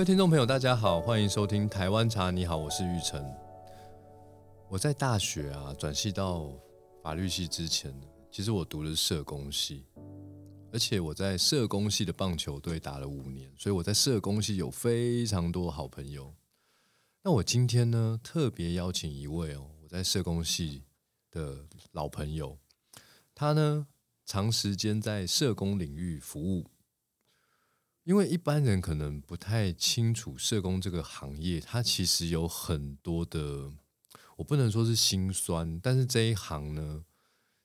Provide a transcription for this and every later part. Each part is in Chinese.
各位听众朋友，大家好，欢迎收听台湾茶。你好，我是玉成。我在大学啊转系到法律系之前，其实我读的是社工系，而且我在社工系的棒球队打了五年，所以我在社工系有非常多好朋友。那我今天呢，特别邀请一位哦，我在社工系的老朋友，他呢长时间在社工领域服务。因为一般人可能不太清楚社工这个行业，它其实有很多的，我不能说是心酸，但是这一行呢，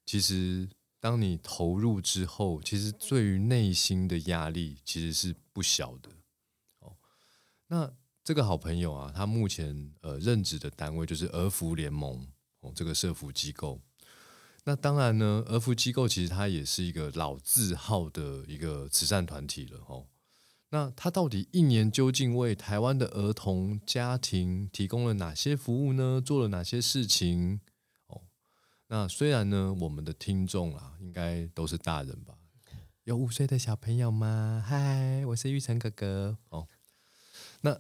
其实当你投入之后，其实对于内心的压力其实是不小的。哦，那这个好朋友啊，他目前呃任职的单位就是儿福联盟哦，这个社福机构。那当然呢，儿福机构其实它也是一个老字号的一个慈善团体了哦。那他到底一年究竟为台湾的儿童家庭提供了哪些服务呢？做了哪些事情？哦，那虽然呢，我们的听众啊，应该都是大人吧？有五岁的小朋友吗？嗨，我是玉成哥哥。哦，那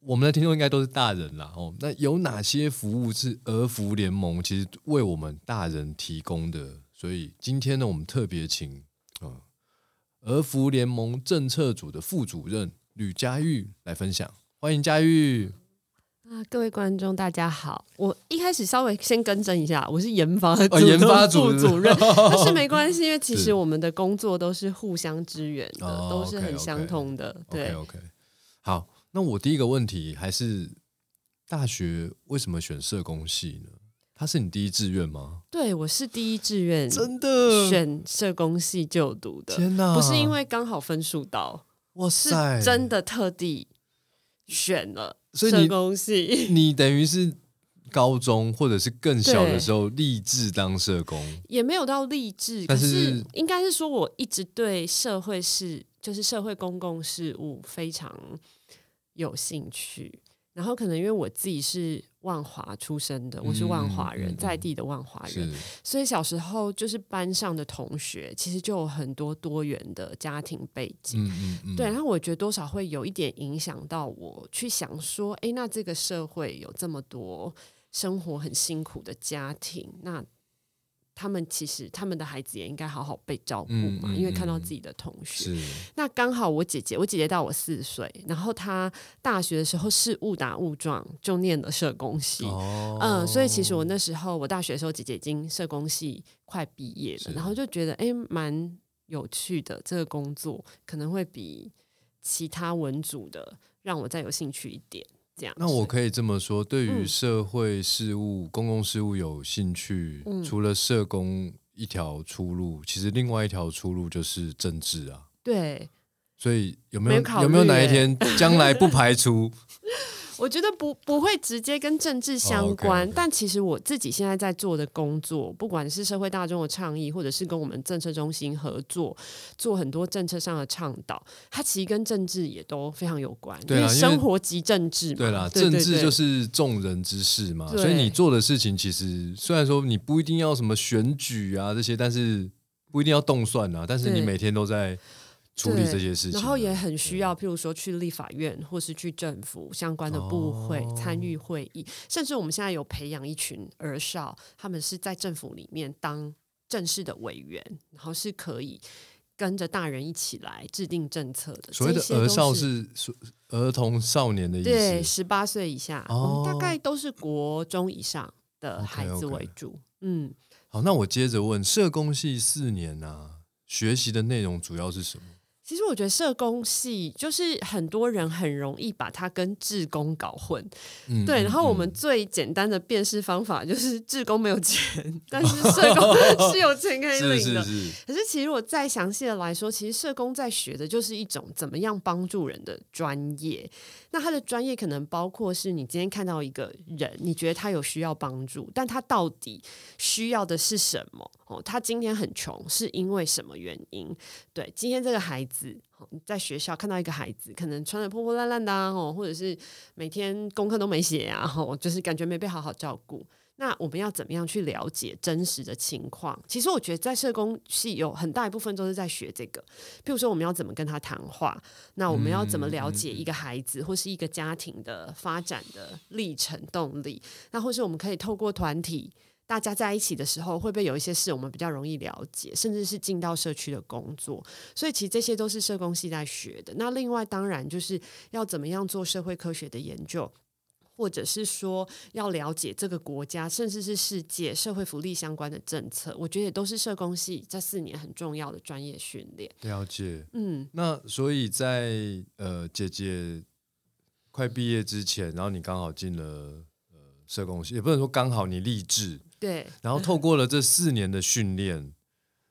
我们的听众应该都是大人啦。哦，那有哪些服务是儿福联盟其实为我们大人提供的？所以今天呢，我们特别请。儿福联盟政策组的副主任吕佳玉来分享，欢迎佳玉啊！各位观众，大家好。我一开始稍微先更正一下，我是研发研发组主任，但是没关系，因为其实我们的工作都是互相支援的，都是很相通的。对，OK，好。那我第一个问题还是，大学为什么选社工系呢？他是你第一志愿吗？对，我是第一志愿，真的选社工系就读的。天哪，不是因为刚好分数到，哇塞，真的特地选了社工系。你等于是高中或者是更小的时候立志当社工，也没有到立志，可是应该是说我一直对社会事，就是社会公共事务非常有兴趣。然后可能因为我自己是万华出生的，我是万华人，在地的万华人，所以小时候就是班上的同学，其实就有很多多元的家庭背景。嗯嗯对，然后我觉得多少会有一点影响到我去想说，哎，那这个社会有这么多生活很辛苦的家庭，那。他们其实他们的孩子也应该好好被照顾嘛，因为看到自己的同学。那刚好我姐姐，我姐姐大我四岁，然后她大学的时候是误打误撞就念了社工系，嗯，所以其实我那时候我大学的时候，姐姐已经社工系快毕业了，然后就觉得哎，蛮有趣的这个工作，可能会比其他文组的让我再有兴趣一点。那我可以这么说，对于社会事务、公共事务有兴趣，除了社工一条出路，其实另外一条出路就是政治啊。对，所以有没有有没有哪一天 将来不排除？我觉得不不会直接跟政治相关，但其实我自己现在在做的工作，不管是社会大众的倡议，或者是跟我们政策中心合作，做很多政策上的倡导，它其实跟政治也都非常有关。对啊，生活即政治嘛。对啦，政治就是众人之事嘛，所以你做的事情其实虽然说你不一定要什么选举啊这些，但是不一定要动算啊，但是你每天都在。处理这些事情，然后也很需要，譬如说去立法院或是去政府相关的部会参与会议，甚至我们现在有培养一群儿少，他们是在政府里面当正式的委员，然后是可以跟着大人一起来制定政策的。所谓的儿少是儿童少年的意思，对，十八岁以下，大概都是国中以上的孩子为主。嗯，好，那我接着问，社工系四年啊，学习的内容主要是什么？其实我觉得社工系就是很多人很容易把它跟志工搞混，对。然后我们最简单的辨识方法就是 志工没有钱，但是社工 是有钱可以领的。可是其实我再详细的来说，其实社工在学的就是一种怎么样帮助人的专业。那他的专业可能包括是你今天看到一个人，你觉得他有需要帮助，但他到底需要的是什么？哦，他今天很穷是因为什么原因？对，今天这个孩子在学校看到一个孩子，可能穿的破破烂烂的哦，或者是每天功课都没写啊，哦，就是感觉没被好好照顾。那我们要怎么样去了解真实的情况？其实我觉得在社工系有很大一部分都是在学这个。譬如说，我们要怎么跟他谈话？那我们要怎么了解一个孩子或是一个家庭的发展的历程动力？那或是我们可以透过团体大家在一起的时候，会不会有一些事我们比较容易了解？甚至是进到社区的工作，所以其实这些都是社工系在学的。那另外当然就是要怎么样做社会科学的研究。或者是说要了解这个国家，甚至是世界社会福利相关的政策，我觉得也都是社工系这四年很重要的专业训练。了解，嗯，那所以在呃姐姐快毕业之前，然后你刚好进了呃社工系，也不能说刚好你立志，对，然后透过了这四年的训练，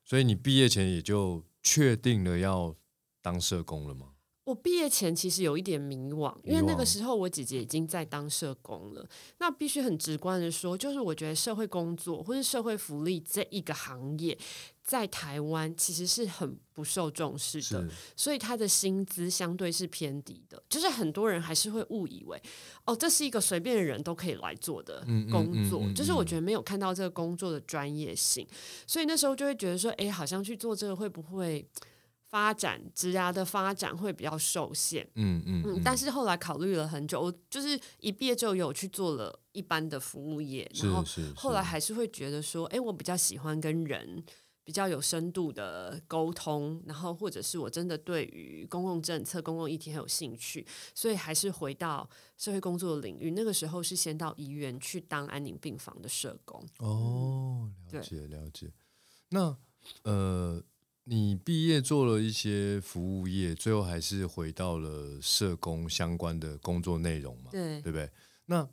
所以你毕业前也就确定了要当社工了吗？我毕业前其实有一点迷惘，因为那个时候我姐姐已经在当社工了。那必须很直观的说，就是我觉得社会工作或是社会福利这一个行业，在台湾其实是很不受重视的，所以他的薪资相对是偏低的。就是很多人还是会误以为，哦，这是一个随便的人都可以来做的工作。就是我觉得没有看到这个工作的专业性，所以那时候就会觉得说，哎，好像去做这个会不会？发展职涯的发展会比较受限，嗯嗯嗯，但是后来考虑了很久，我就是一毕业就有去做了一般的服务业，然后后来还是会觉得说，哎，我比较喜欢跟人比较有深度的沟通，然后或者是我真的对于公共政策、公共议题很有兴趣，所以还是回到社会工作的领域。那个时候是先到医院去当安宁病房的社工。哦，了解了解。那呃。你毕业做了一些服务业，最后还是回到了社工相关的工作内容嘛？对，对不对？那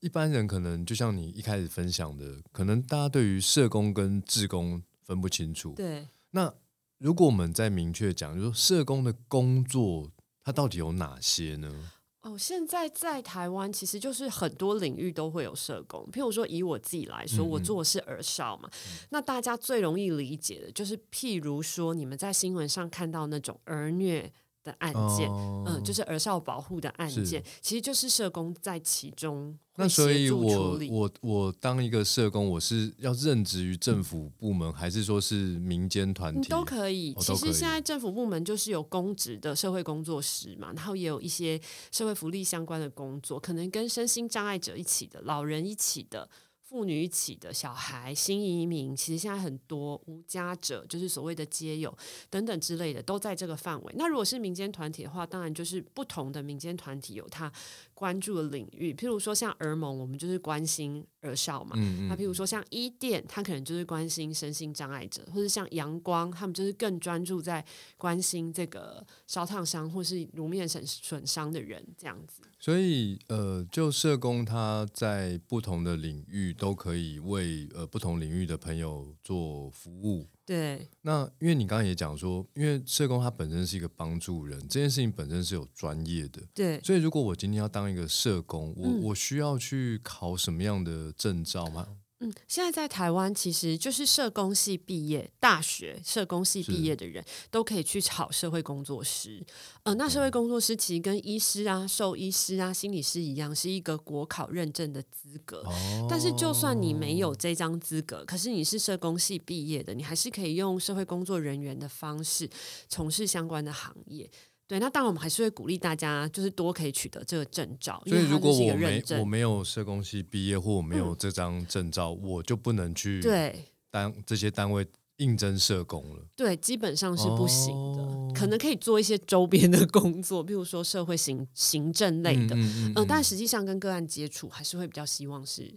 一般人可能就像你一开始分享的，可能大家对于社工跟志工分不清楚。对。那如果我们再明确讲，就说社工的工作，它到底有哪些呢？哦，现在在台湾其实就是很多领域都会有社工。譬如说，以我自己来说，我做的是儿少嘛，那大家最容易理解的就是，譬如说，你们在新闻上看到那种儿虐。的案件，嗯，就是儿少保护的案件，其实就是社工在其中。那所以，我我我当一个社工，我是要任职于政府部门，还是说是民间团体都可以？其实现在政府部门就是有公职的社会工作师嘛，然后也有一些社会福利相关的工作，可能跟身心障碍者一起的，老人一起的。妇女起的小孩、新移民，其实现在很多无家者，就是所谓的街友等等之类的，都在这个范围。那如果是民间团体的话，当然就是不同的民间团体有他关注的领域。譬如说像儿盟，我们就是关心儿少嘛。那譬如说像伊甸，他可能就是关心身心障碍者，或者像阳光，他们就是更专注在关心这个烧烫伤或是颅面损损伤的人这样子。所以，呃，就社工他在不同的领域都可以为呃不同领域的朋友做服务。对。那因为你刚刚也讲说，因为社工他本身是一个帮助人，这件事情本身是有专业的。对。所以，如果我今天要当一个社工，我我需要去考什么样的证照吗？嗯，现在在台湾，其实就是社工系毕业，大学社工系毕业的人都可以去考社会工作师。呃，那社会工作师其实跟医师啊、兽医师啊、心理师一样，是一个国考认证的资格。但是，就算你没有这张资格，可是你是社工系毕业的，你还是可以用社会工作人员的方式从事相关的行业。对，那当然我们还是会鼓励大家，就是多可以取得这个证照。所以如果我没我没有社工系毕业，或我没有这张证照，我就不能去对单这些单位应征社工了。对，基本上是不行的。可能可以做一些周边的工作，比如说社会行行政类的，嗯，但实际上跟个案接触还是会比较希望是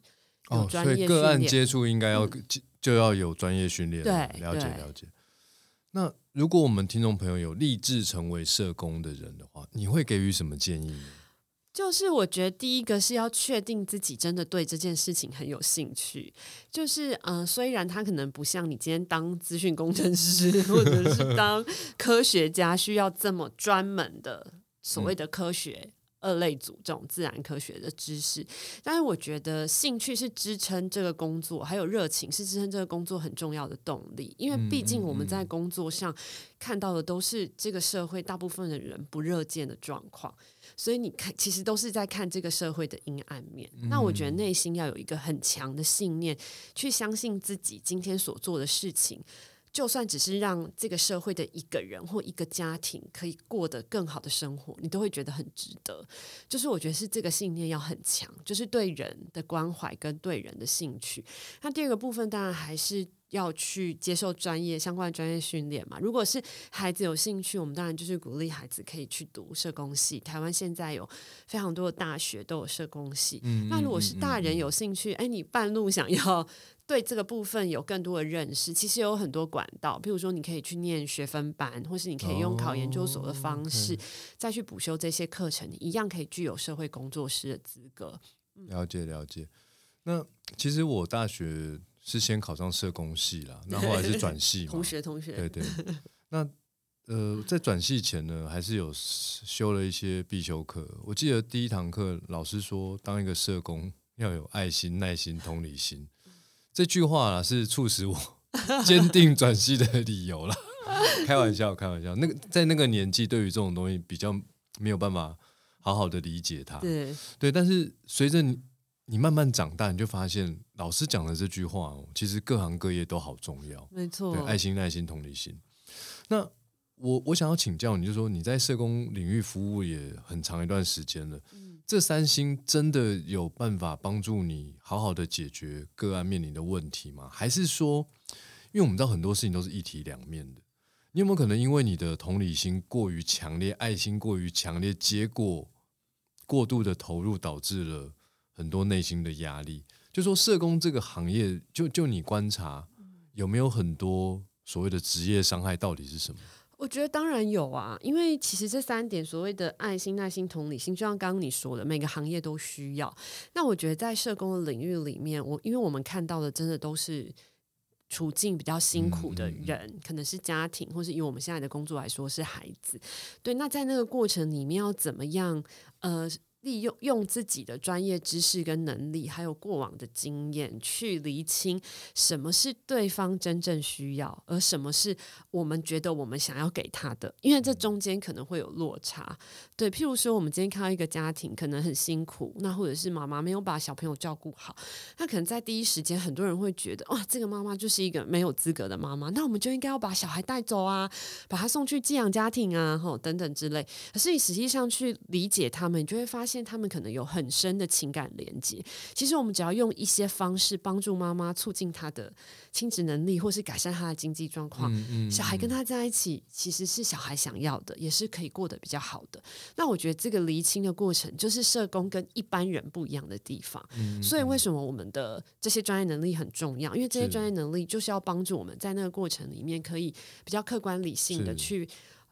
有专业。个案接触应该要就要有专业训练。对，了解了解。那如果我们听众朋友有立志成为社工的人的话，你会给予什么建议呢？就是我觉得第一个是要确定自己真的对这件事情很有兴趣。就是嗯，虽然他可能不像你今天当资讯工程师或者是当科学家需要这么专门的所谓的科学二类组这种自然科学的知识，但是我觉得兴趣是支撑这个工作，还有热情是支撑这个工作很重要的动力。因为毕竟我们在工作上看到的都是这个社会大部分的人不热见的状况，所以你看，其实都是在看这个社会的阴暗面。那我觉得内心要有一个很强的信念，去相信自己今天所做的事情。就算只是让这个社会的一个人或一个家庭可以过得更好的生活，你都会觉得很值得。就是我觉得是这个信念要很强，就是对人的关怀跟对人的兴趣。那第二个部分当然还是要去接受专业相关的专业训练嘛。如果是孩子有兴趣，我们当然就是鼓励孩子可以去读社工系。台湾现在有非常多的大学都有社工系。那如果是大人有兴趣，哎，你半路想要。对这个部分有更多的认识，其实有很多管道，譬如说你可以去念学分班，或是你可以用考研究所的方式再去补修这些课程，一样可以具有社会工作师的资格。了解了解。那其实我大学是先考上社工系啦，那后来是转系嘛。同学同学。对对。那呃，在转系前呢，还是有修了一些必修课。我记得第一堂课老师说，当一个社工要有爱心、耐心、同理心。这句话是促使我 坚定转系的理由了。开玩笑，开玩笑。那个在那个年纪，对于这种东西比较没有办法好好的理解它。对对，但是随着你你慢慢长大，你就发现老师讲的这句话，其实各行各业都好重要。没错，对爱心、耐心、同理心。那我我想要请教你，就说你在社工领域服务也很长一段时间了。这三星真的有办法帮助你好好的解决个案面临的问题吗？还是说，因为我们知道很多事情都是一体两面的，你有没有可能因为你的同理心过于强烈、爱心过于强烈，结果过度的投入导致了很多内心的压力？就说社工这个行业，就就你观察有没有很多所谓的职业伤害，到底是什么？我觉得当然有啊，因为其实这三点所谓的爱心、耐心、同理心，就像刚刚你说的，每个行业都需要。那我觉得在社工的领域里面，我因为我们看到的真的都是处境比较辛苦的人，可能是家庭，或是以我们现在的工作来说是孩子。对，那在那个过程里面要怎么样？呃。利用用自己的专业知识跟能力，还有过往的经验，去厘清什么是对方真正需要，而什么是我们觉得我们想要给他的。因为这中间可能会有落差。对，譬如说，我们今天看到一个家庭可能很辛苦，那或者是妈妈没有把小朋友照顾好，那可能在第一时间，很多人会觉得，哇，这个妈妈就是一个没有资格的妈妈，那我们就应该要把小孩带走啊，把他送去寄养家庭啊，吼等等之类。可是你实际上去理解他们，你就会发现。现他们可能有很深的情感连接。其实我们只要用一些方式帮助妈妈促进她的亲子能力，或是改善她的经济状况，小孩跟她在一起其实是小孩想要的，也是可以过得比较好的。那我觉得这个厘清的过程，就是社工跟一般人不一样的地方。所以为什么我们的这些专业能力很重要？因为这些专业能力就是要帮助我们在那个过程里面，可以比较客观理性的去。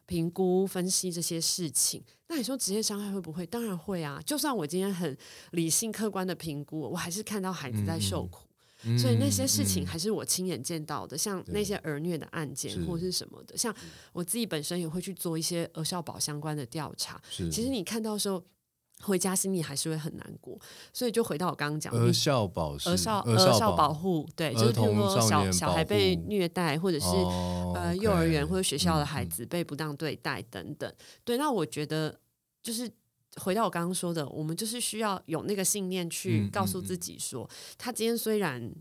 评估分析这些事情，那你说职业伤害会不会？当然会啊！就算我今天很理性客观的评估，我还是看到孩子在受苦，所以那些事情还是我亲眼见到的。像那些儿虐的案件或是什么的，像我自己本身也会去做一些儿少保相关的调查。其实你看到时候。回家心里还是会很难过，所以就回到我刚刚讲的，儿少保儿少儿少保护，对，就是譬如说小小孩被虐待，或者是呃幼儿园或者学校的孩子被不当对待等等。对，那我觉得就是回到我刚刚说的，我们就是需要有那个信念去告诉自己说，他今天虽然。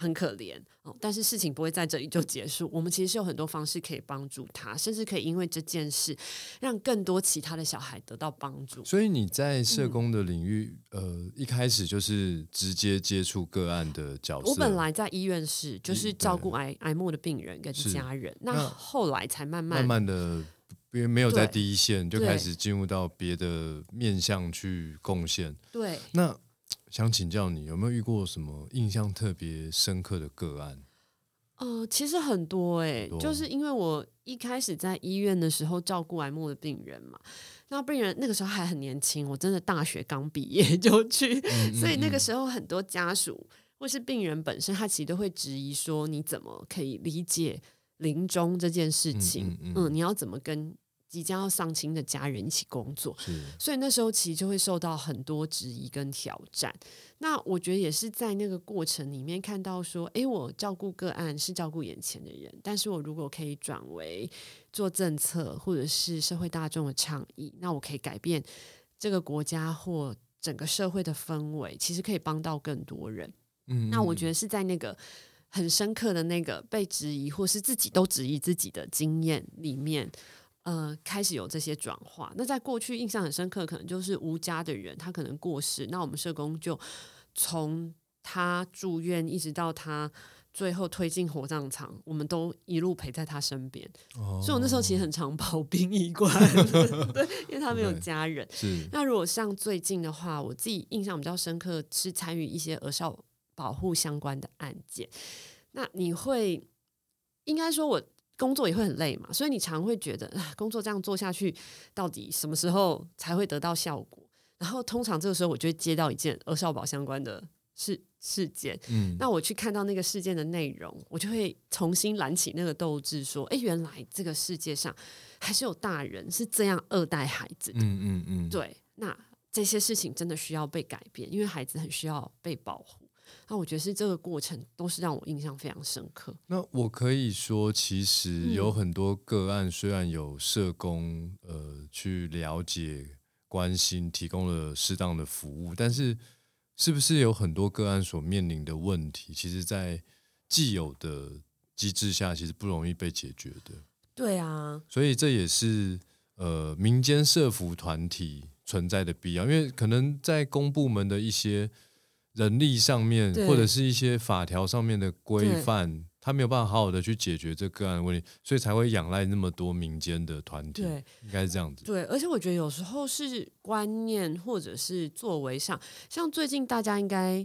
很可怜哦，但是事情不会在这里就结束。我们其实是有很多方式可以帮助他，甚至可以因为这件事让更多其他的小孩得到帮助。所以你在社工的领域，呃，一开始就是直接接触个案的角色。我本来在医院是就是照顾癌癌末的病人跟家人，那后来才慢慢慢慢的，因为没有在第一线，就开始进入到别的面向去贡献。对，那。想请教你有没有遇过什么印象特别深刻的个案？呃，其实很多哎，就是因为我一开始在医院的时候照顾癌末的病人嘛，那病人那个时候还很年轻，我真的大学刚毕业就去，所以那个时候很多家属或是病人本身，他其实都会质疑说，你怎么可以理解临终这件事情？嗯，你要怎么跟？即将要丧亲的家人一起工作，所以那时候其实就会受到很多质疑跟挑战。那我觉得也是在那个过程里面看到说，诶，我照顾个案是照顾眼前的人，但是我如果可以转为做政策或者是社会大众的倡议，那我可以改变这个国家或整个社会的氛围，其实可以帮到更多人。嗯，那我觉得是在那个很深刻的那个被质疑或是自己都质疑自己的经验里面。呃，开始有这些转化。那在过去印象很深刻，可能就是无家的人，他可能过世，那我们社工就从他住院一直到他最后推进火葬场，我们都一路陪在他身边。所以我那时候其实很常跑殡仪馆，对，因为他没有家人。是。那如果像最近的话，我自己印象比较深刻是参与一些儿少保护相关的案件。那你会应该说我。工作也会很累嘛，所以你常会觉得，工作这样做下去，到底什么时候才会得到效果？然后通常这个时候，我就会接到一件儿少保相关的事事件，嗯，那我去看到那个事件的内容，我就会重新燃起那个斗志，说，哎，原来这个世界上还是有大人是这样二代孩子的，嗯嗯嗯，对，那这些事情真的需要被改变，因为孩子很需要被保护。那我觉得是这个过程都是让我印象非常深刻。那我可以说，其实有很多个案，虽然有社工呃去了解、关心，提供了适当的服务，但是是不是有很多个案所面临的问题，其实，在既有的机制下，其实不容易被解决的。对啊，所以这也是呃民间社服团体存在的必要，因为可能在公部门的一些。人力上面，或者是一些法条上面的规范，他没有办法好好的去解决这个案问题，所以才会仰赖那么多民间的团体。对，应该是这样子。对，而且我觉得有时候是观念或者是作为上，像最近大家应该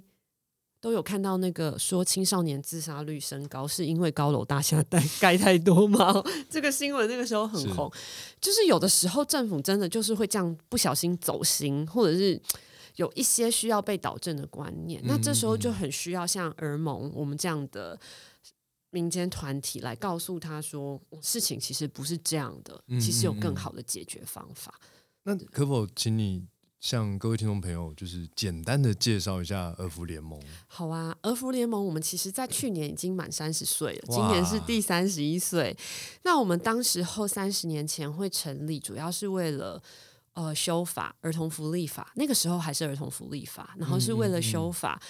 都有看到那个说青少年自杀率升高，是因为高楼大厦盖盖太多吗？这个新闻那个时候很红，就是有的时候政府真的就是会这样不小心走心，或者是。有一些需要被导正的观念，那这时候就很需要像儿盟我们这样的民间团体来告诉他说，事情其实不是这样的，其实有更好的解决方法。那可否请你向各位听众朋友，就是简单的介绍一下儿福联盟？好啊，儿福联盟我们其实在去年已经满三十岁了，今年是第三十一岁。那我们当时候三十年前会成立，主要是为了。呃，修法儿童福利法，那个时候还是儿童福利法，然后是为了修法，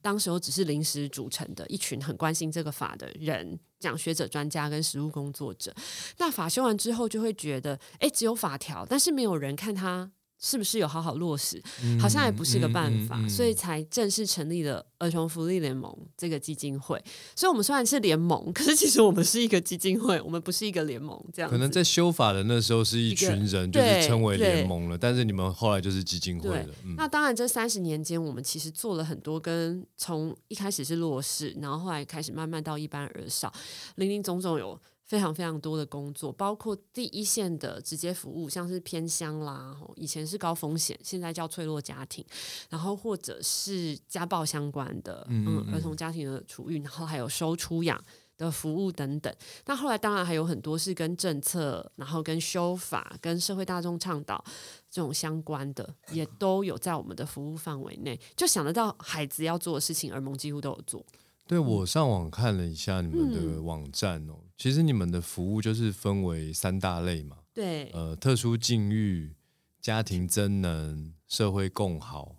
当时候只是临时组成的一群很关心这个法的人，讲学者、专家跟实务工作者。那法修完之后，就会觉得，哎，只有法条，但是没有人看他。是不是有好好落实？好像也不是个办法，所以才正式成立了儿童福利联盟这个基金会。所以，我们虽然是联盟，可是其实我们是一个基金会，我们不是一个联盟。这样可能在修法的那时候是一群人，就是称为联盟了。但是你们后来就是基金会了。那当然，这三十年间，我们其实做了很多，跟从一开始是落实，然后后来开始慢慢到一般而少，林林总总有。非常非常多的工作，包括第一线的直接服务，像是偏乡啦，以前是高风险，现在叫脆弱家庭，然后或者是家暴相关的，嗯，儿童家庭的处遇，然后还有收出养的服务等等。那后来当然还有很多是跟政策，然后跟修法、跟社会大众倡导这种相关的，也都有在我们的服务范围内。就想得到孩子要做的事情，儿盟几乎都有做。对我上网看了一下你们的网站哦，其实你们的服务就是分为三大类嘛。对，呃，特殊境遇、家庭增能、社会共好。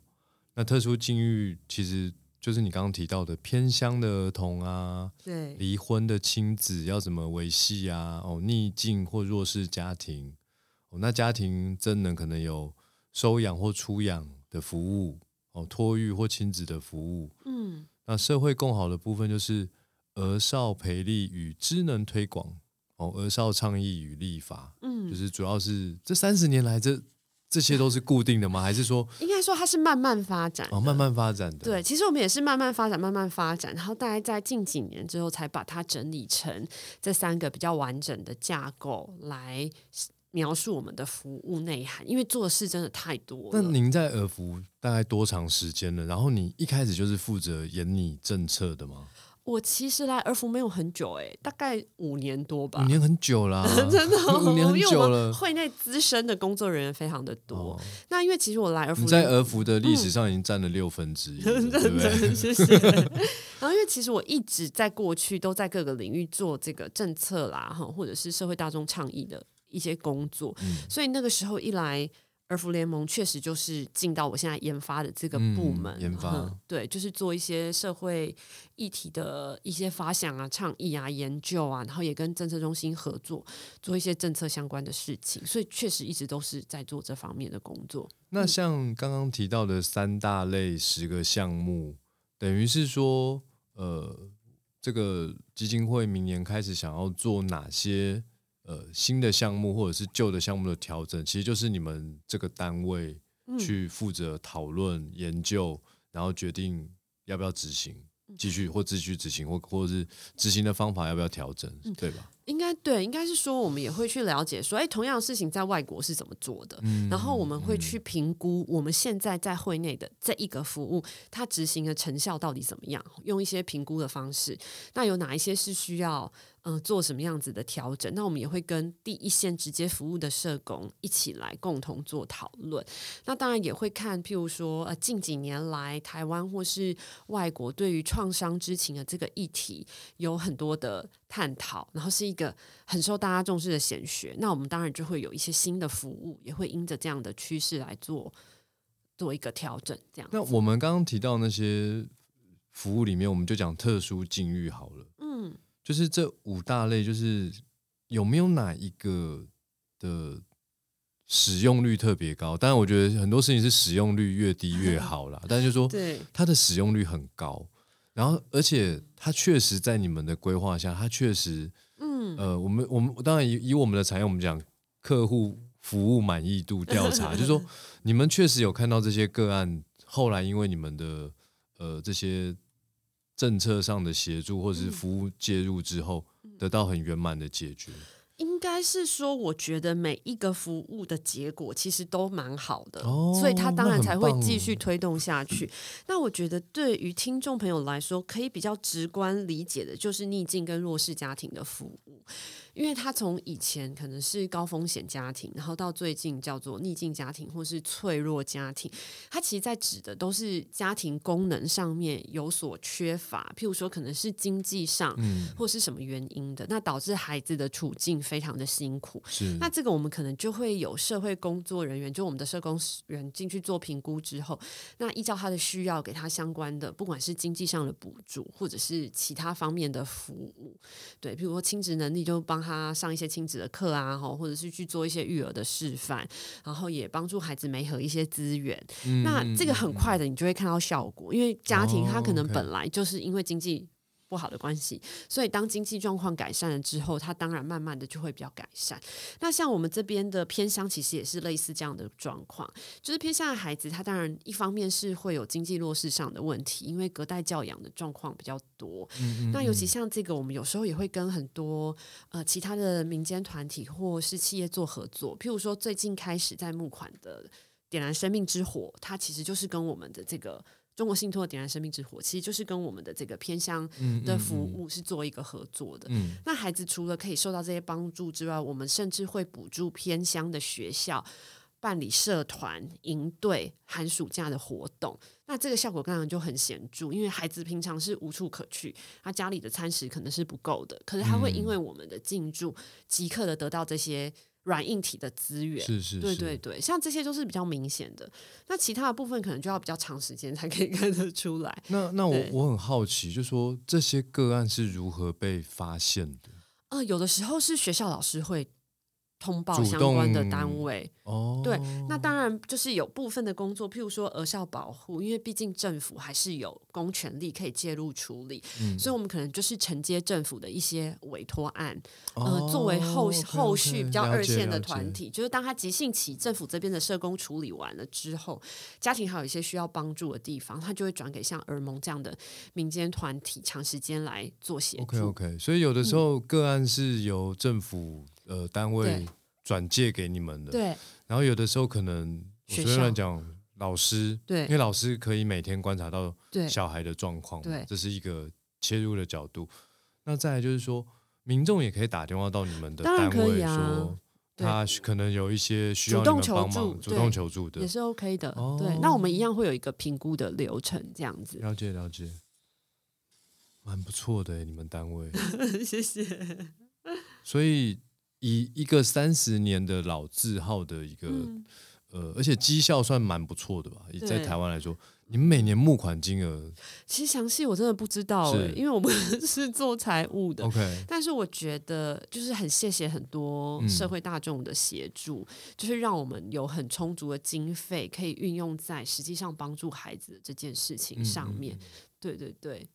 那特殊境遇其实就是你刚刚提到的偏乡的儿童啊，对，离婚的亲子要怎么维系啊？哦，逆境或弱势家庭，哦，那家庭增能可能有收养或出养的服务，哦，托育或亲子的服务，嗯。那社会共好的部分就是儿少培力与知能推广哦，儿少倡议与立法，嗯，就是主要是这三十年来，这这些都是固定的吗？还是说应该说它是慢慢发展哦，慢慢发展的。对，其实我们也是慢慢发展，慢慢发展，然后大概在近几年之后才把它整理成这三个比较完整的架构来。描述我们的服务内涵，因为做的事真的太多了。那您在儿福大概多长时间了？然后你一开始就是负责研拟政策的吗？我其实来儿福没有很久哎，大概五年多吧。五年很久了，真的五年很久了。会内资深的工作人员非常的多。那因为其实我来儿福，在儿福的历史上已经占了六分之一，对不对？谢谢。然后因为其实我一直在过去都在各个领域做这个政策啦，哈，或者是社会大众倡议的一些工作，所以那个时候一来。儿福联盟确实就是进到我现在研发的这个部门，研发对，就是做一些社会议题的一些发想啊、倡议啊、研究啊，然后也跟政策中心合作，做一些政策相关的事情，所以确实一直都是在做这方面的工作。那像刚刚提到的三大类十个项目，等于是说，呃，这个基金会明年开始想要做哪些？呃，新的项目或者是旧的项目的调整，其实就是你们这个单位去负责讨论、研究，然后决定要不要执行，继续或继续执行，或或者是执行的方法要不要调整，对吧？应该对，应该是说我们也会去了解，说哎，同样的事情在外国是怎么做的，然后我们会去评估我们现在在会内的这一个服务，它执行的成效到底怎么样，用一些评估的方式，那有哪一些是需要。嗯，做什么样子的调整？那我们也会跟第一线直接服务的社工一起来共同做讨论。那当然也会看，譬如说，呃，近几年来台湾或是外国对于创伤知情的这个议题有很多的探讨，然后是一个很受大家重视的显学。那我们当然就会有一些新的服务，也会因着这样的趋势来做做一个调整。这样。那我们刚刚提到那些服务里面，我们就讲特殊境遇好了。嗯。就是这五大类，就是有没有哪一个的使用率特别高？当然，我觉得很多事情是使用率越低越 好啦。但是就说，对它的使用率很高，然后而且它确实在你们的规划下，它确实，嗯呃，我们我们当然以以我们的产业，我们讲客户服务满意度调查，就是说你们确实有看到这些个案，后来因为你们的呃这些。政策上的协助或者是服务介入之后，得到很圆满的解决。应该是说，我觉得每一个服务的结果其实都蛮好的，所以他当然才会继续推动下去。那我觉得对于听众朋友来说，可以比较直观理解的就是逆境跟弱势家庭的服务。因为他从以前可能是高风险家庭，然后到最近叫做逆境家庭或是脆弱家庭，他其实在指的都是家庭功能上面有所缺乏，譬如说可能是经济上，或是什么原因的，那导致孩子的处境非常的辛苦。是，那这个我们可能就会有社会工作人员，就我们的社工人进去做评估之后，那依照他的需要给他相关的，不管是经济上的补助，或者是其他方面的服务，对，譬如说亲职能力就帮他。他上一些亲子的课啊，哈，或者是去做一些育儿的示范，然后也帮助孩子媒合一些资源。那这个很快的，你就会看到效果，因为家庭他可能本来就是因为经济。不好的关系，所以当经济状况改善了之后，他当然慢慢的就会比较改善。那像我们这边的偏乡，其实也是类似这样的状况，就是偏乡的孩子，他当然一方面是会有经济弱势上的问题，因为隔代教养的状况比较多。那尤其像这个，我们有时候也会跟很多呃其他的民间团体或是企业做合作，譬如说最近开始在募款的点燃生命之火，它其实就是跟我们的这个。中国信托点燃生命之火，其实就是跟我们的这个偏乡的服务是做一个合作的。那孩子除了可以受到这些帮助之外，我们甚至会补助偏乡的学校办理社团营队、寒暑假的活动。那这个效果当然就很显著，因为孩子平常是无处可去，他家里的餐食可能是不够的，可是他会因为我们的进驻，即刻的得到这些。软硬体的资源是是，对对对，像这些都是比较明显的。那其他的部分可能就要比较长时间才可以 看得出来。那那我我很好奇，就说这些个案是如何被发现的？呃，有的时候是学校老师会。通报相关的单位哦，对，那当然就是有部分的工作，譬如说儿少保护，因为毕竟政府还是有公权力可以介入处理，所以我们可能就是承接政府的一些委托案，呃，作为后后续比较二线的团体，就是当他急性期，政府这边的社工处理完了之后，家庭还有一些需要帮助的地方，他就会转给像儿盟这样的民间团体，长时间来做协助。OK OK，所以有的时候个案是由政府。呃，单位转借给你们的，对。然后有的时候可能，我随便讲，老师，对，因为老师可以每天观察到小孩的状况，对，这是一个切入的角度。那再来就是说，民众也可以打电话到你们的单位说。他可能有一些需要你们帮忙、主动求助的，也是 OK 的。对，那我们一样会有一个评估的流程，这样子。了解了解，蛮不错的，你们单位。谢谢。所以，以一个三十年的老字号的一个，呃，而且绩效算蛮不错的吧，在台湾来说。你们每年募款金额，其实详细我真的不知道哎，因为我们 是做财务的。OK，但是我觉得就是很谢谢很多社会大众的协助，就是让我们有很充足的经费可以运用在实际上帮助孩子这件事情上面。对对对。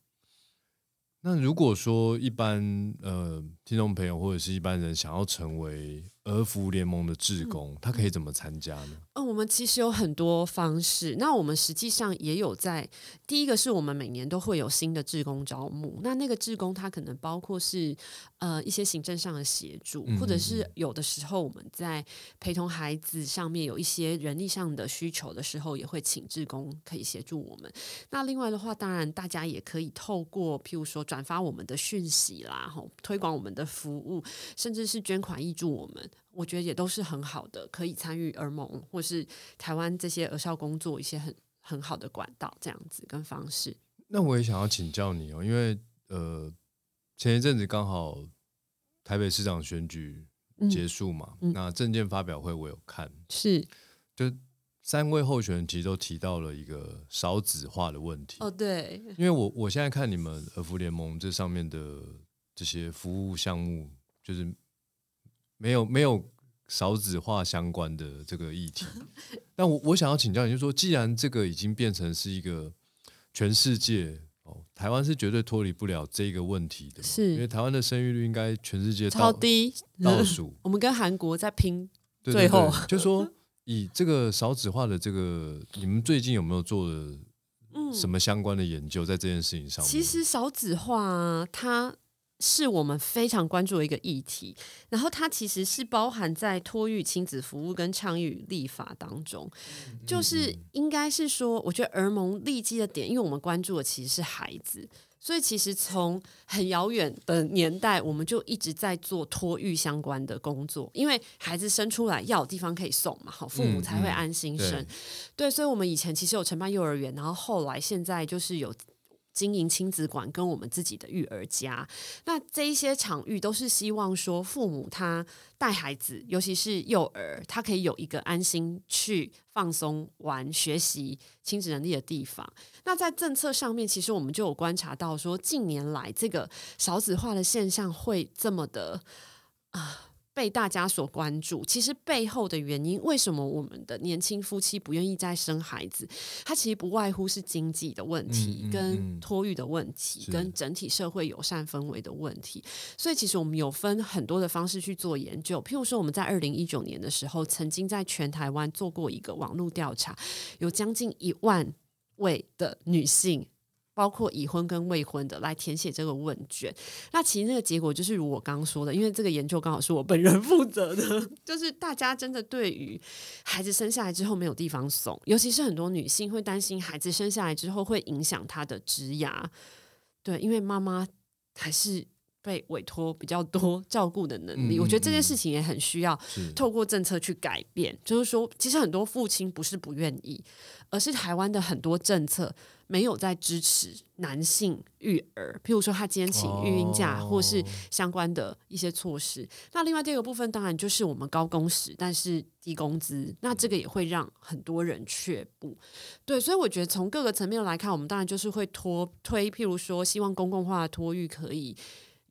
那如果说一般呃听众朋友或者是一般人想要成为儿福联盟的志工，他可以怎么参加呢？嗯，我们其实有很多方式。那我们实际上也有在第一个是我们每年都会有新的志工招募。那那个志工他可能包括是呃一些行政上的协助，或者是有的时候我们在陪同孩子上面有一些人力上的需求的时候，也会请志工可以协助我们。那另外的话，当然大家也可以透过譬如说转发我们的讯息啦，吼，推广我们的服务，甚至是捐款益助我们，我觉得也都是很好的，可以参与儿盟或是台湾这些儿少工作一些很很好的管道，这样子跟方式。那我也想要请教你哦，因为呃，前一阵子刚好台北市长选举结束嘛，那证件发表会我有看，是就。三位候选人其实都提到了一个少子化的问题。哦，对，因为我我现在看你们儿福联盟这上面的这些服务项目，就是没有没有少子化相关的这个议题。但我我想要请教你，就是说，既然这个已经变成是一个全世界哦，台湾是绝对脱离不了这个问题的，是因为台湾的生育率应该全世界超低倒数，我们跟韩国在拼，最后就说。以这个少子化的这个，你们最近有没有做什么相关的研究在这件事情上？其实少子化它是我们非常关注的一个议题，然后它其实是包含在托育、亲子服务跟倡议立法当中，就是应该是说，我觉得儿盟立基的点，因为我们关注的其实是孩子。所以其实从很遥远的年代，我们就一直在做托育相关的工作，因为孩子生出来要有地方可以送嘛，好父母才会安心生。对，所以我们以前其实有承办幼儿园，然后后来现在就是有。经营亲子馆跟我们自己的育儿家，那这一些场域都是希望说父母他带孩子，尤其是幼儿，他可以有一个安心去放松、玩、学习亲子能力的地方。那在政策上面，其实我们就有观察到说，近年来这个少子化的现象会这么的啊。被大家所关注，其实背后的原因，为什么我们的年轻夫妻不愿意再生孩子？它其实不外乎是经济的问题、跟托育的问题、跟整体社会友善氛围的问题。所以，其实我们有分很多的方式去做研究。譬如说，我们在二零一九年的时候，曾经在全台湾做过一个网络调查，有将近一万位的女性。包括已婚跟未婚的来填写这个问卷，那其实那个结果就是如我刚刚说的，因为这个研究刚好是我本人负责的，就是大家真的对于孩子生下来之后没有地方送，尤其是很多女性会担心孩子生下来之后会影响她的职涯，对，因为妈妈还是。被委托比较多 照顾的能力，我觉得这件事情也很需要透过政策去改变。就是说，其实很多父亲不是不愿意，而是台湾的很多政策没有在支持男性育儿。譬如说，他今天请育婴假，或是相关的一些措施。那另外第二个部分，当然就是我们高工时，但是低工资，那这个也会让很多人却步。对，所以我觉得从各个层面来看，我们当然就是会拖推，譬如说，希望公共化的托育可以。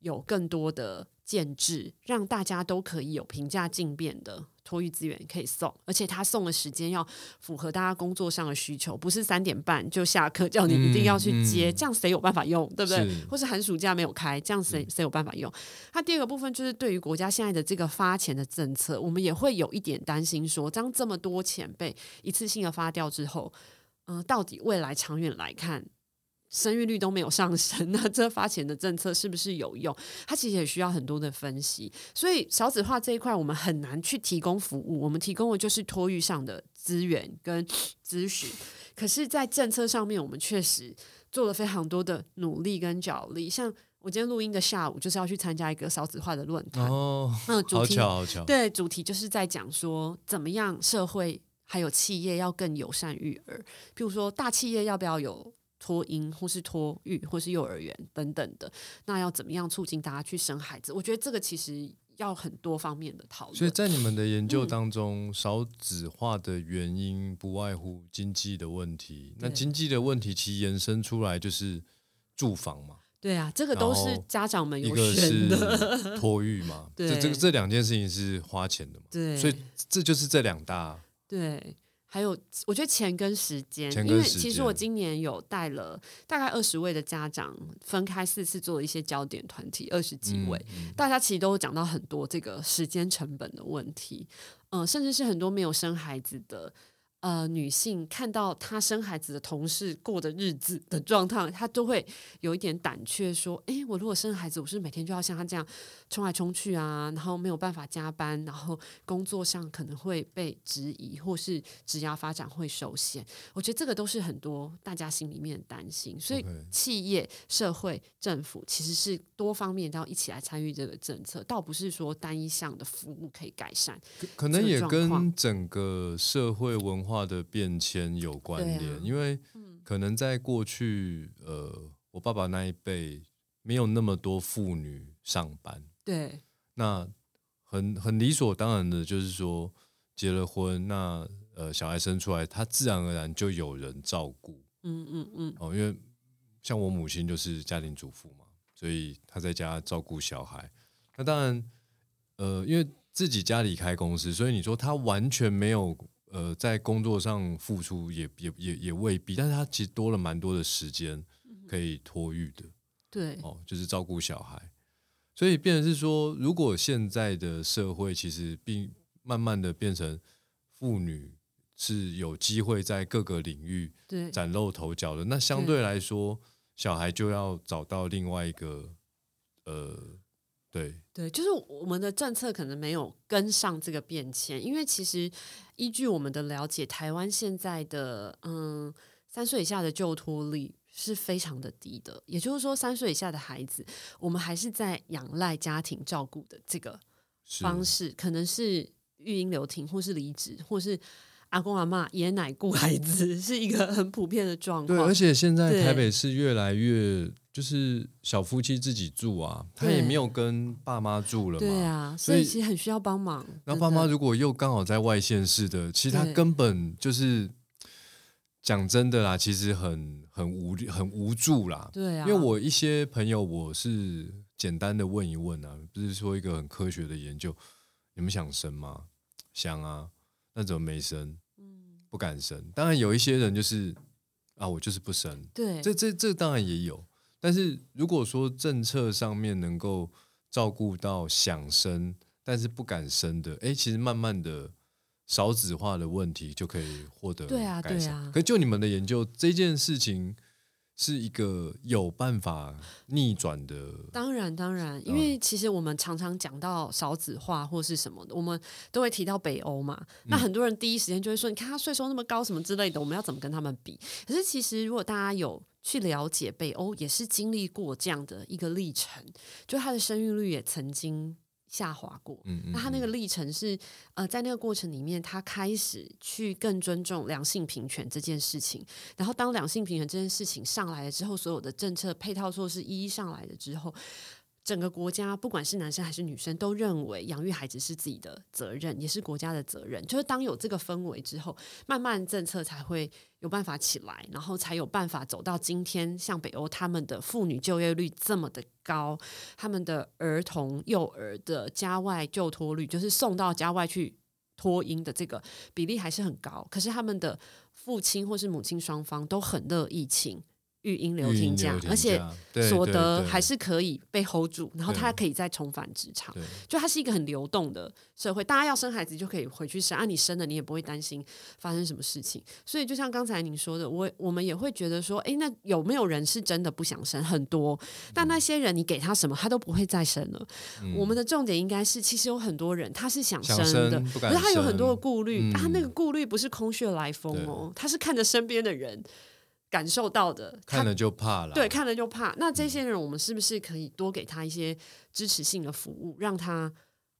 有更多的建制，让大家都可以有平价进变的托育资源可以送，而且他送的时间要符合大家工作上的需求，不是三点半就下课叫你一定要去接，这样谁有办法用，对不对？或是寒暑假没有开，这样谁谁有办法用？他第二个部分就是对于国家现在的这个发钱的政策，我们也会有一点担心，说当这么多钱被一次性的发掉之后，嗯，到底未来长远来看？生育率都没有上升，那这发钱的政策是不是有用？它其实也需要很多的分析。所以少子化这一块，我们很难去提供服务，我们提供的就是托育上的资源跟咨询。可是，在政策上面，我们确实做了非常多的努力跟角力，像。我今天录音的下午就是要去参加一个少子化的论坛哦，那 主题好巧好巧，对，主题就是在讲说怎么样社会还有企业要更友善育儿，譬如说大企业要不要有托婴或是托育或是幼儿园等等的，那要怎么样促进大家去生孩子？我觉得这个其实要很多方面的讨论。所以在你们的研究当中，少子化的原因不外乎经济的问题，那经济的问题其实延伸出来就是住房嘛。对啊，这个都是家长们有选的托育嘛，这 这这两件事情是花钱的嘛，对，所以这就是这两大。对，还有我觉得钱跟时间，因为其实我今年有带了大概二十位的家长，分开四次做了一些焦点团体，二十几位，大家其实都讲到很多这个时间成本的问题，嗯，甚至是很多没有生孩子的。呃，女性看到她生孩子的同事过的日子的状态，她都会有一点胆怯，说：“哎，我如果生孩子，我是每天就要像她这样冲来冲去啊，然后没有办法加班，然后工作上可能会被质疑，或是职业发展会受限。”我觉得这个都是很多大家心里面的担心，所以企业、社会、政府其实是多方面都要一起来参与这个政策，倒不是说单一项的服务可以改善，可能也跟整个社会文化。化的变迁有关联，因为可能在过去，呃，我爸爸那一辈没有那么多妇女上班，对，那很很理所当然的，就是说结了婚，那呃小孩生出来，他自然而然就有人照顾，嗯嗯嗯，哦，因为像我母亲就是家庭主妇嘛，所以她在家照顾小孩，那当然，呃，因为自己家里开公司，所以你说他完全没有。呃，在工作上付出也也也也未必，但是他其实多了蛮多的时间可以托育的，对，哦，就是照顾小孩，所以变成是说，如果现在的社会其实并慢慢的变成妇女是有机会在各个领域崭露头角的，那相对来说，小孩就要找到另外一个，呃。对对，就是我们的政策可能没有跟上这个变迁，因为其实依据我们的了解，台湾现在的嗯三岁以下的就托率是非常的低的，也就是说三岁以下的孩子，我们还是在仰赖家庭照顾的这个方式，可能是育婴留停，或是离职，或是阿公阿妈爷奶顾孩子，是一个很普遍的状况。对，而且现在台北市越来越。就是小夫妻自己住啊，他也没有跟爸妈住了嘛，对啊，所以其实很需要帮忙。那爸妈如果又刚好在外县市的，其实他根本就是讲真的啦，其实很很无很无助啦。对啊，因为我一些朋友，我是简单的问一问啊，不是说一个很科学的研究，你们想生吗？想啊，那怎么没生？嗯，不敢生。当然有一些人就是啊，我就是不生。对，这这这当然也有。但是如果说政策上面能够照顾到想生但是不敢生的，哎，其实慢慢的少子化的问题就可以获得对啊对啊。可就你们的研究，这件事情是一个有办法逆转的。当然，当然，因为其实我们常常讲到少子化或是什么的，我们都会提到北欧嘛。那很多人第一时间就会说：“你看他税收那么高，什么之类的，我们要怎么跟他们比？”可是其实如果大家有去了解北欧也是经历过这样的一个历程，就它的生育率也曾经下滑过。嗯嗯，那他那个历程是呃，在那个过程里面，他开始去更尊重两性平权这件事情。然后当两性平权这件事情上来了之后，所有的政策配套措施一一上来了之后。整个国家，不管是男生还是女生，都认为养育孩子是自己的责任，也是国家的责任。就是当有这个氛围之后，慢慢政策才会有办法起来，然后才有办法走到今天。像北欧，他们的妇女就业率这么的高，他们的儿童幼儿的家外就托率，就是送到家外去托婴的这个比例还是很高。可是他们的父亲或是母亲双方都很乐意请。育婴留停假，而且所得还是可以被 hold 住，然后他可以再重返职场。就它是一个很流动的社会，大家要生孩子就可以回去生，啊，你生了你也不会担心发生什么事情。所以就像刚才您说的，我我们也会觉得说，哎，那有没有人是真的不想生？很多，但那些人你给他什么，他都不会再生了。我们的重点应该是，其实有很多人他是想生的，可是他有很多的顾虑，他那个顾虑不是空穴来风哦，他是看着身边的人。感受到的，看了就怕了。对，看了就怕。那这些人，我们是不是可以多给他一些支持性的服务，让他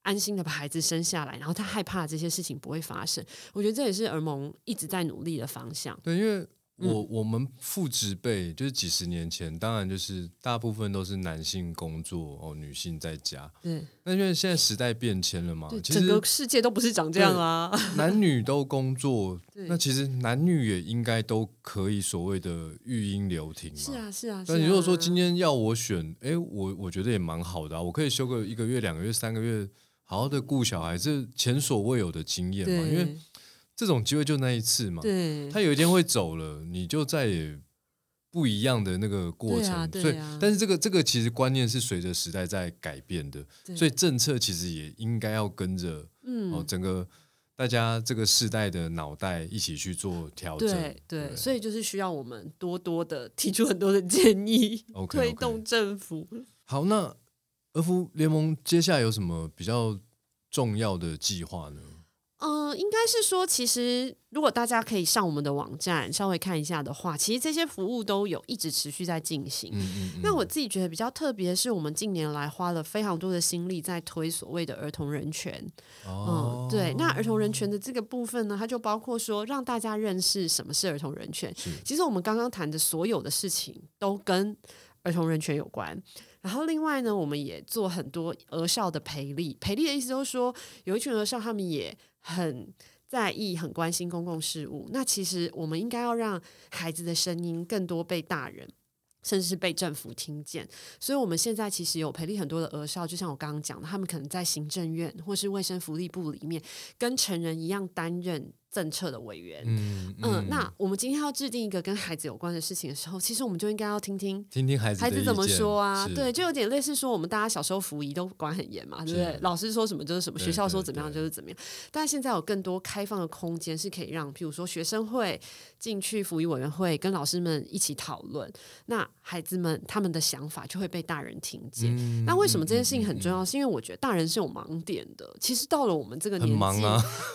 安心的把孩子生下来，然后他害怕这些事情不会发生？我觉得这也是儿盟一直在努力的方向。对，因为。我我们父执辈就是几十年前，当然就是大部分都是男性工作哦，女性在家。对，那因为现在时代变迁了嘛，其实整个世界都不是长这样啊。男女都工作，那其实男女也应该都可以所谓的育婴留停嘛。是啊，是啊。那你如果说今天要我选，哎，我我觉得也蛮好的啊，我可以休个一个月、两个月、三个月，好好的顾小孩，这前所未有的经验嘛，因为。这种机会就那一次嘛，对，他有一天会走了，你就再也不一样的那个过程。所以，但是这个这个其实观念是随着时代在改变的，所以政策其实也应该要跟着，嗯，哦，整个大家这个世代的脑袋一起去做调整。对对，所以就是需要我们多多的提出很多的建议，推动政府。好，那俄服联盟接下来有什么比较重要的计划呢？嗯，应该是说，其实如果大家可以上我们的网站稍微看一下的话，其实这些服务都有一直持续在进行。嗯嗯。那我自己觉得比较特别，是我们近年来花了非常多的心力在推所谓的儿童人权。哦。嗯，对。那儿童人权的这个部分呢，它就包括说让大家认识什么是儿童人权。其实我们刚刚谈的所有的事情都跟儿童人权有关。然后另外呢，我们也做很多儿少的培力。培力的意思就是说，有一群儿少，他们也。很在意、很关心公共事务，那其实我们应该要让孩子的声音更多被大人，甚至是被政府听见。所以，我们现在其实有培力很多的儿少，就像我刚刚讲的，他们可能在行政院或是卫生福利部里面，跟成人一样担任。政策的委员，嗯嗯，那我们今天要制定一个跟孩子有关的事情的时候，其实我们就应该要听听听听孩子孩子怎么说啊？对，就有点类似说我们大家小时候服仪都管很严嘛，对不对？老师说什么就是什么，学校说怎么样就是怎么样。但现在有更多开放的空间，是可以让，譬如说学生会进去服仪委员会跟老师们一起讨论，那孩子们他们的想法就会被大人听见。那为什么这件事情很重要？是因为我觉得大人是有盲点的。其实到了我们这个年纪，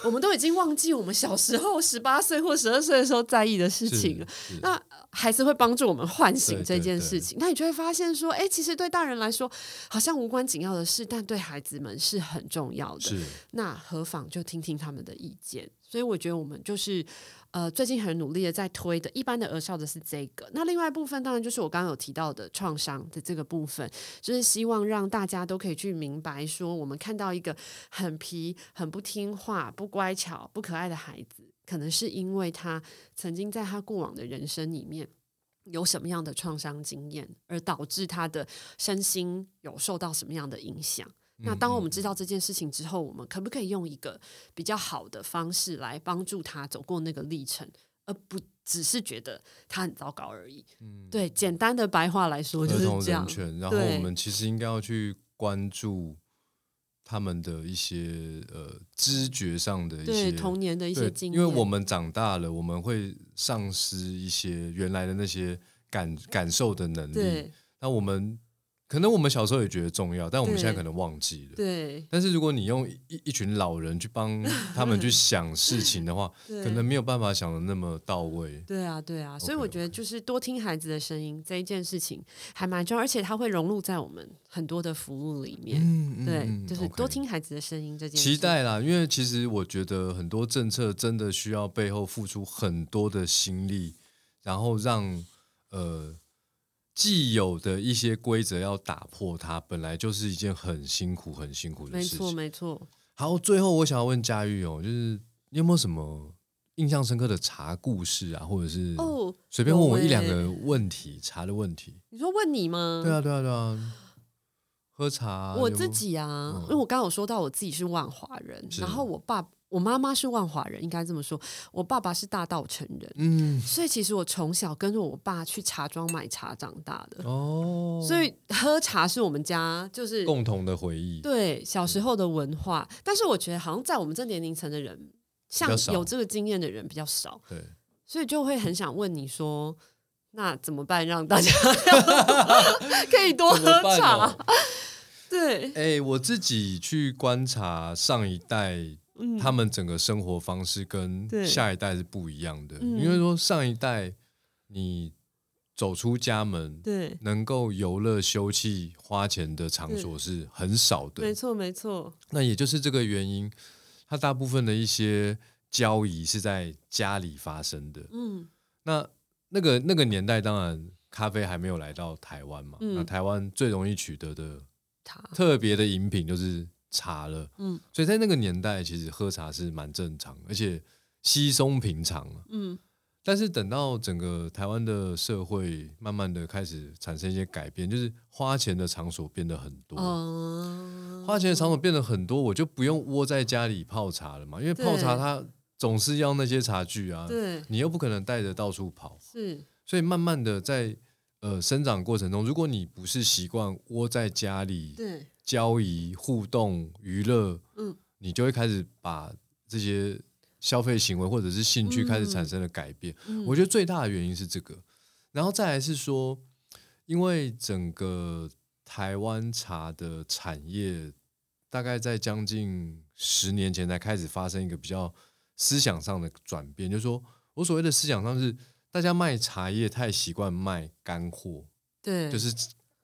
我们都已经忘记我们小。小时候十八岁或十二岁的时候在意的事情了，那孩子会帮助我们唤醒这件事情。那你就会发现说，哎，其实对大人来说好像无关紧要的事，但对孩子们是很重要的。那何妨就听听他们的意见？所以我觉得我们就是。呃，最近很努力的在推的，一般的儿少的是这个。那另外一部分当然就是我刚刚有提到的创伤的这个部分，就是希望让大家都可以去明白，说我们看到一个很皮、很不听话、不乖巧、不可爱的孩子，可能是因为他曾经在他过往的人生里面有什么样的创伤经验，而导致他的身心有受到什么样的影响。那当我们知道这件事情之后，我们可不可以用一个比较好的方式来帮助他走过那个历程，而不只是觉得他很糟糕而已？嗯，对，简单的白话来说就是这样。然后我们其实应该要去关注他们的一些呃知觉上的一些童年的一些经验，因为我们长大了，我们会丧失一些原来的那些感感受的能力。那我们。可能我们小时候也觉得重要，但我们现在可能忘记了。对。但是如果你用一一群老人去帮 他们去想事情的话，可能没有办法想的那么到位。对啊，对啊。所以我觉得就是多听孩子的声音这一件事情还蛮重要，而且它会融入在我们很多的服务里面。嗯对，就是多听孩子的声音这件。期待啦，因为其实我觉得很多政策真的需要背后付出很多的心力，然后让呃。既有的一些规则要打破，它本来就是一件很辛苦、很辛苦的事情。没错，没错。好，最后我想要问佳玉哦，就是你有没有什么印象深刻的茶故事啊，或者是哦，随便问我一两个问题，茶的问题。你说问你吗？对啊，对啊，对啊。喝茶，我自己啊，因为我刚刚有说到我自己是万华人，然后我爸我妈妈是万华人，应该这么说。我爸爸是大道城人，嗯，所以其实我从小跟着我爸去茶庄买茶长大的哦。所以喝茶是我们家就是共同的回忆，对小时候的文化。但是我觉得好像在我们这年龄层的人，像有这个经验的人比较少，对，所以就会很想问你说，那怎么办让大家 可以多喝茶？对，哎，我自己去观察上一代。他们整个生活方式跟下一代是不一样的，因为说上一代你走出家门，对，能够游乐休憩花钱的场所是很少的，没错没错。那也就是这个原因，他大部分的一些交易是在家里发生的。嗯，那那个那个年代，当然咖啡还没有来到台湾嘛，那台湾最容易取得的特别的饮品就是。茶了，嗯，所以在那个年代，其实喝茶是蛮正常，而且稀松平常嗯。但是等到整个台湾的社会慢慢的开始产生一些改变，就是花钱的场所变得很多，花钱的场所变得很多，我就不用窝在家里泡茶了嘛，因为泡茶它总是要那些茶具啊，对，你又不可能带着到处跑，是，所以慢慢的在呃生长过程中，如果你不是习惯窝在家里，对。交易、互动、娱乐，嗯，你就会开始把这些消费行为或者是兴趣开始产生了改变。我觉得最大的原因是这个，然后再来是说，因为整个台湾茶的产业大概在将近十年前才开始发生一个比较思想上的转变，就是说我所谓的思想上是大家卖茶叶太习惯卖干货，对，就是。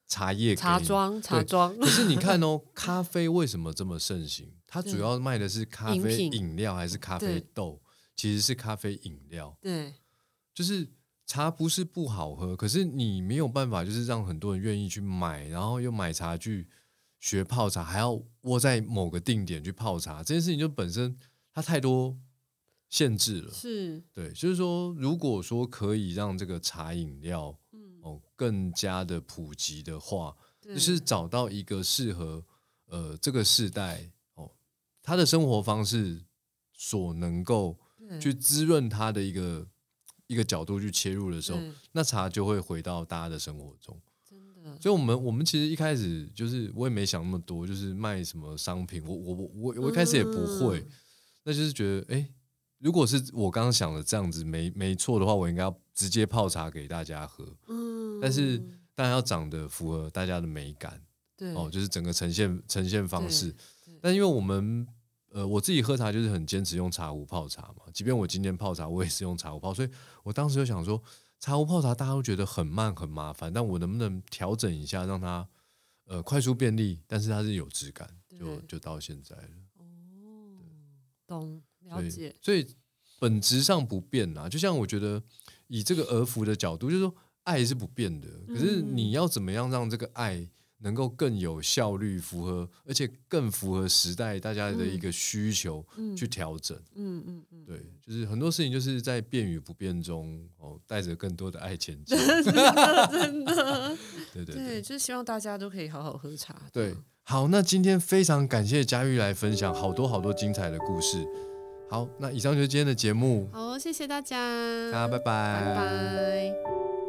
茶叶、茶庄、茶庄。可是你 看哦，咖啡为什么这么盛行？它主要卖的是咖啡饮料还是咖啡豆？其实是咖啡饮料。对，就是茶不是不好喝，可是你没有办法，就是让很多人愿意去买，然后又买茶具学泡茶，还要窝在某个定点去泡茶，这件事情就本身它太多限制了。是，对，就是说，如果说可以让这个茶饮料。哦，更加的普及的话，就是找到一个适合呃这个世代哦他的生活方式所能够去滋润他的一个一个角度去切入的时候，那茶就会回到大家的生活中。真的，所以我们我们其实一开始就是我也没想那么多，就是卖什么商品，我我我我我一开始也不会，那就是觉得哎，如果是我刚刚想的这样子没没错的话，我应该要直接泡茶给大家喝。但是当然要长得符合大家的美感，对哦，就是整个呈现呈现方式。但因为我们呃，我自己喝茶就是很坚持用茶壶泡茶嘛，即便我今天泡茶，我也是用茶壶泡。所以我当时就想说，茶壶泡茶大家都觉得很慢很麻烦，但我能不能调整一下，让它呃快速便利，但是它是有质感，就就到现在了。哦，懂了解。所以本质上不变啊，就像我觉得以这个儿福的角度，就是说。爱是不变的，可是你要怎么样让这个爱能够更有效率、符合，而且更符合时代大家的一个需求去调整？嗯嗯嗯，对，就是很多事情就是在变与不变中哦，带着更多的爱前进。真的，真的，对对对，就是希望大家都可以好好喝茶。对，好，那今天非常感谢佳玉来分享好多好多精彩的故事。好，那以上就是今天的节目。好，谢谢大家，大家拜拜，拜拜。